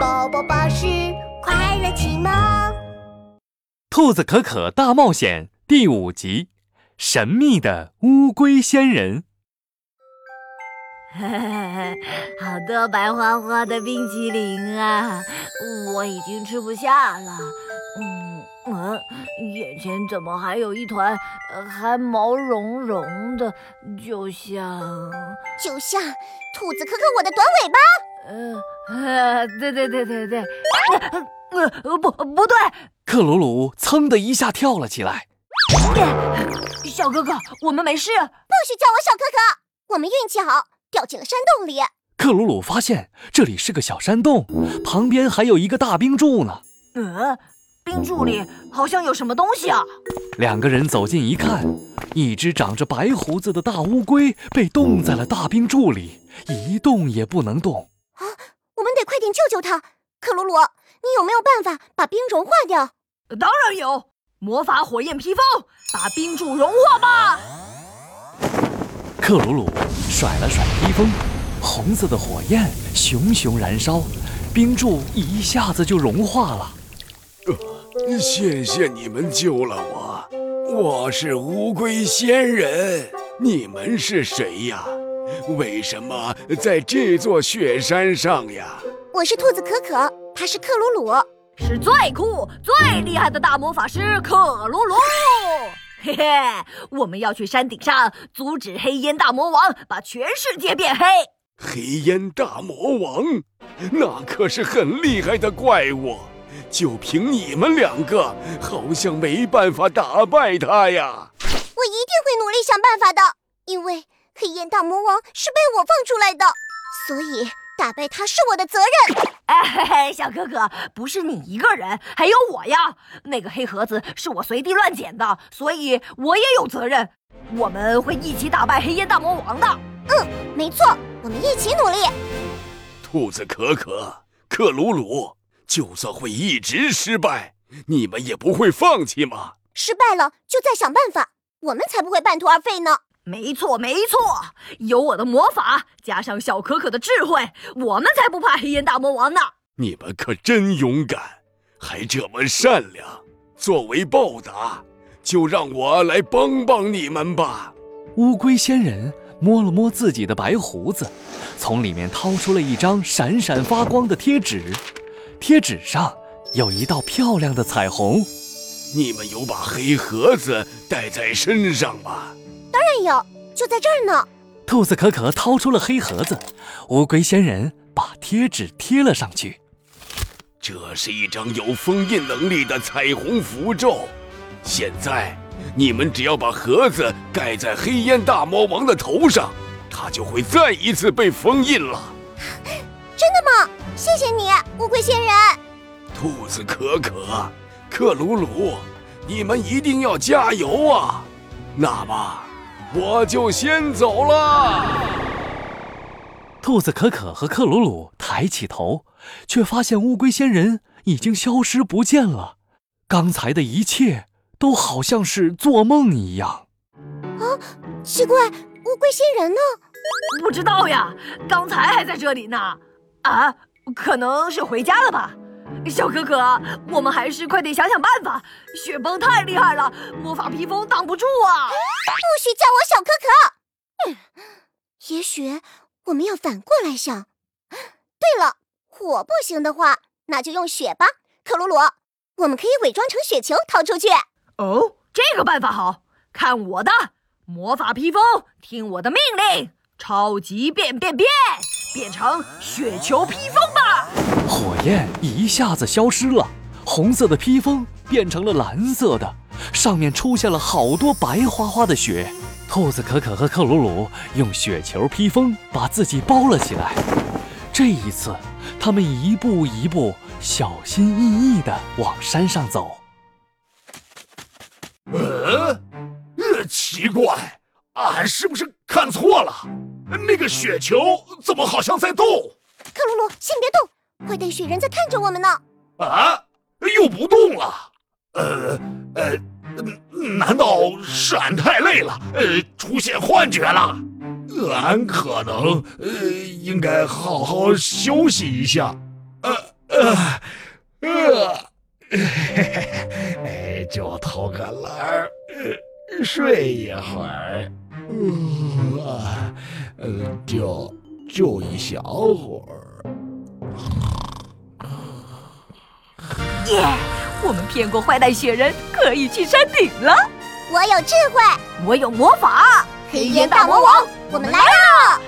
宝宝巴士快乐启蒙，《兔子可可大冒险》第五集：神秘的乌龟仙人。好多白花花的冰淇淋啊！我已经吃不下了。嗯嗯，眼前怎么还有一团还毛茸茸的，就像就像兔子可可我的短尾巴。呃呃，对对对对对，呃呃不不对，克鲁鲁噌的一下跳了起来。小哥哥，我们没事。不许叫我小可可，我们运气好，掉进了山洞里。克鲁鲁发现这里是个小山洞，旁边还有一个大冰柱呢。嗯，冰柱里好像有什么东西啊。两个人走近一看，一只长着白胡子的大乌龟被冻在了大冰柱里，一动也不能动。救救他，克鲁鲁，你有没有办法把冰融化掉？当然有，魔法火焰披风，把冰柱融化吧！克鲁鲁甩了甩披风，红色的火焰熊熊燃烧，冰柱一下子就融化了。呃，谢谢你们救了我，我是乌龟仙人，你们是谁呀？为什么在这座雪山上呀？我是兔子可可，他是克鲁鲁，是最酷、最厉害的大魔法师克鲁鲁。嘿嘿，我们要去山顶上阻止黑烟大魔王把全世界变黑。黑烟大魔王，那可是很厉害的怪物，就凭你们两个，好像没办法打败他呀。我一定会努力想办法的，因为。黑烟大魔王是被我放出来的，所以打败他是我的责任。哎嘿嘿，小哥哥，不是你一个人，还有我呀。那个黑盒子是我随地乱捡的，所以我也有责任。我们会一起打败黑夜大魔王的。嗯，没错，我们一起努力。兔子可可、克鲁鲁，就算会一直失败，你们也不会放弃吗？失败了就再想办法，我们才不会半途而废呢。没错，没错，有我的魔法，加上小可可的智慧，我们才不怕黑烟大魔王呢。你们可真勇敢，还这么善良。作为报答，就让我来帮帮你们吧。乌龟仙人摸了摸自己的白胡子，从里面掏出了一张闪闪发光的贴纸，贴纸上有一道漂亮的彩虹。你们有把黑盒子带在身上吗？当然有，就在这儿呢。兔子可可掏出了黑盒子，乌龟仙人把贴纸贴了上去。这是一张有封印能力的彩虹符咒。现在，你们只要把盒子盖在黑烟大魔王的头上，他就会再一次被封印了。真的吗？谢谢你，乌龟仙人。兔子可可、克鲁鲁，你们一定要加油啊！那么。我就先走了。兔子可可和克鲁鲁抬起头，却发现乌龟仙人已经消失不见了。刚才的一切都好像是做梦一样。啊，奇怪，乌龟仙人呢？不知道呀，刚才还在这里呢。啊，可能是回家了吧。小可可，我们还是快点想想办法。雪崩太厉害了，魔法披风挡不住啊！不许叫我小可可。嗯，也许我们要反过来想。对了，火不行的话，那就用雪吧。克鲁鲁，我们可以伪装成雪球逃出去。哦，这个办法好，看我的魔法披风，听我的命令，超级变变变，变成雪球披风吧。火焰一下子消失了，红色的披风变成了蓝色的，上面出现了好多白花花的雪。兔子可可和克鲁鲁用雪球披风把自己包了起来。这一次，他们一步一步小心翼翼地往山上走。呃，呃，奇怪，俺是不是看错了？那个雪球怎么好像在动？克鲁鲁，先别动。坏蛋雪人在看着我们呢！啊，又不动了。呃呃，难道是俺太累了，呃，出现幻觉了？俺可能呃应该好好休息一下。呃呃呃呃，哎，就偷个懒儿，睡一会儿，呃，呃，就就一小会儿。耶！我们骗过坏蛋雪人，可以去山顶了。我有智慧，我有魔法，黑烟大魔王，我们来啦！